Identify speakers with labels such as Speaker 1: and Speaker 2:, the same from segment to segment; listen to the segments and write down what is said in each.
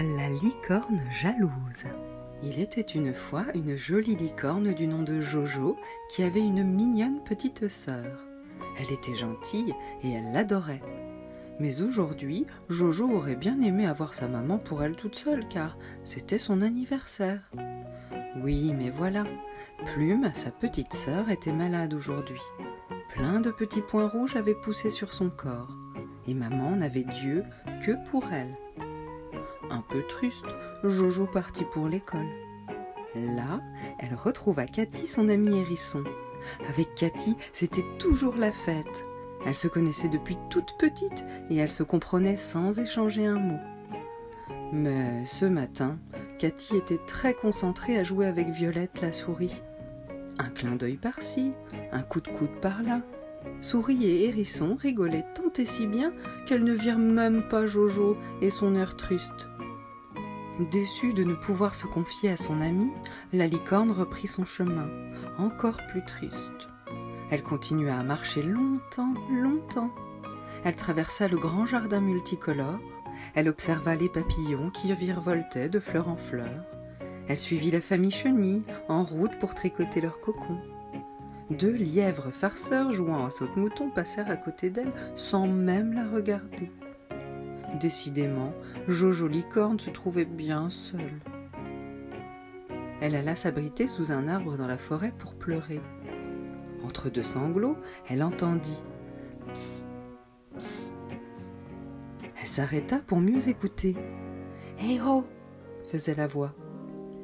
Speaker 1: La licorne jalouse. Il était une fois une jolie licorne du nom de Jojo qui avait une mignonne petite sœur. Elle était gentille et elle l'adorait. Mais aujourd'hui, Jojo aurait bien aimé avoir sa maman pour elle toute seule car c'était son anniversaire. Oui, mais voilà, Plume, sa petite sœur, était malade aujourd'hui. Plein de petits points rouges avaient poussé sur son corps et maman n'avait Dieu que pour elle. Un peu triste, Jojo partit pour l'école. Là, elle retrouva Cathy, son amie hérisson. Avec Cathy, c'était toujours la fête. Elles se connaissaient depuis toute petite et elles se comprenaient sans échanger un mot. Mais ce matin, Cathy était très concentrée à jouer avec Violette la souris. Un clin d'œil par-ci, un coup de coude par-là. Souris et Hérisson rigolaient tant et si bien qu'elles ne virent même pas Jojo et son air triste. Déçue de ne pouvoir se confier à son amie, la licorne reprit son chemin, encore plus triste. Elle continua à marcher longtemps, longtemps. Elle traversa le grand jardin multicolore, elle observa les papillons qui virevoltaient de fleur en fleur. Elle suivit la famille chenille en route pour tricoter leurs cocons. Deux lièvres farceurs jouant à saute-mouton passèrent à côté d'elle sans même la regarder. Décidément, Jojo Licorne se trouvait bien seule. Elle alla s'abriter sous un arbre dans la forêt pour pleurer. Entre deux sanglots, elle entendit Psst, psst. Elle s'arrêta pour mieux écouter. Hé oh faisait la voix.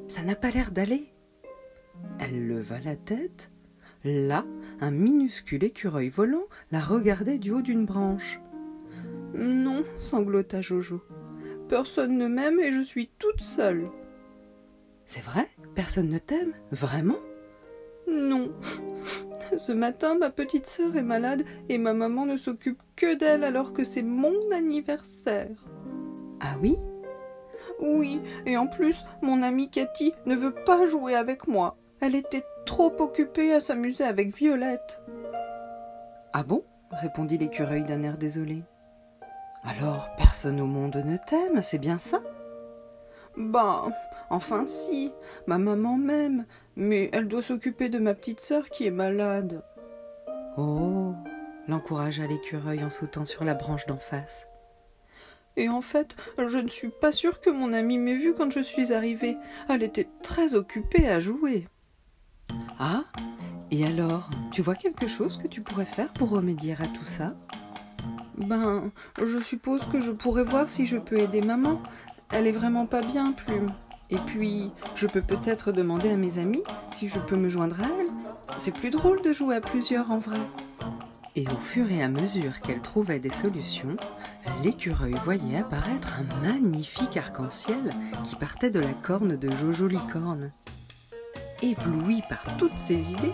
Speaker 1: Ça n'a pas l'air d'aller. Elle leva la tête. Là, un minuscule écureuil volant la regardait du haut d'une branche. Non, sanglota Jojo. Personne ne m'aime et je suis toute seule. C'est vrai? Personne ne t'aime? Vraiment? Non. Ce matin, ma petite sœur est malade et ma maman ne s'occupe que d'elle alors que c'est mon anniversaire. Ah oui? Oui, et en plus, mon amie Cathy ne veut pas jouer avec moi. Elle était trop occupée à s'amuser avec Violette. Ah bon? répondit l'écureuil d'un air désolé. Alors personne au monde ne t'aime, c'est bien ça? Ben, enfin si, ma maman m'aime, mais elle doit s'occuper de ma petite sœur qui est malade. Oh l'encouragea l'écureuil en sautant sur la branche d'en face. Et en fait, je ne suis pas sûre que mon amie m'ait vue quand je suis arrivée. Elle était très occupée à jouer. Ah Et alors, tu vois quelque chose que tu pourrais faire pour remédier à tout ça? Ben, je suppose que je pourrais voir si je peux aider maman. Elle est vraiment pas bien, Plume. Et puis, je peux peut-être demander à mes amis si je peux me joindre à elle. C'est plus drôle de jouer à plusieurs en vrai. Et au fur et à mesure qu'elle trouvait des solutions, l'écureuil voyait apparaître un magnifique arc-en-ciel qui partait de la corne de Jojo Licorne. Ébloui par toutes ces idées,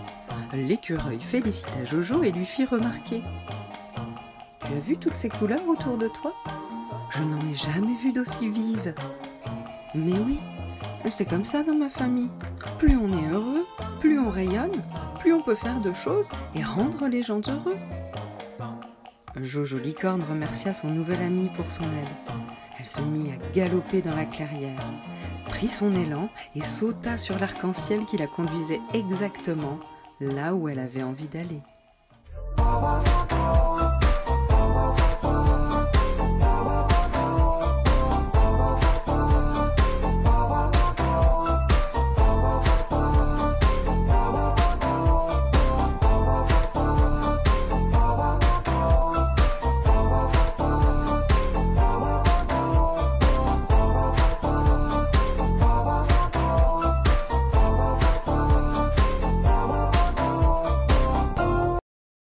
Speaker 1: l'écureuil félicita Jojo et lui fit remarquer tu as vu toutes ces couleurs autour de toi? Je n'en ai jamais vu d'aussi vives. Mais oui, c'est comme ça dans ma famille. Plus on est heureux, plus on rayonne, plus on peut faire de choses et rendre les gens heureux. Jojo Licorne remercia son nouvel ami pour son aide. Elle se mit à galoper dans la clairière, prit son élan et sauta sur l'arc-en-ciel qui la conduisait exactement là où elle avait envie d'aller.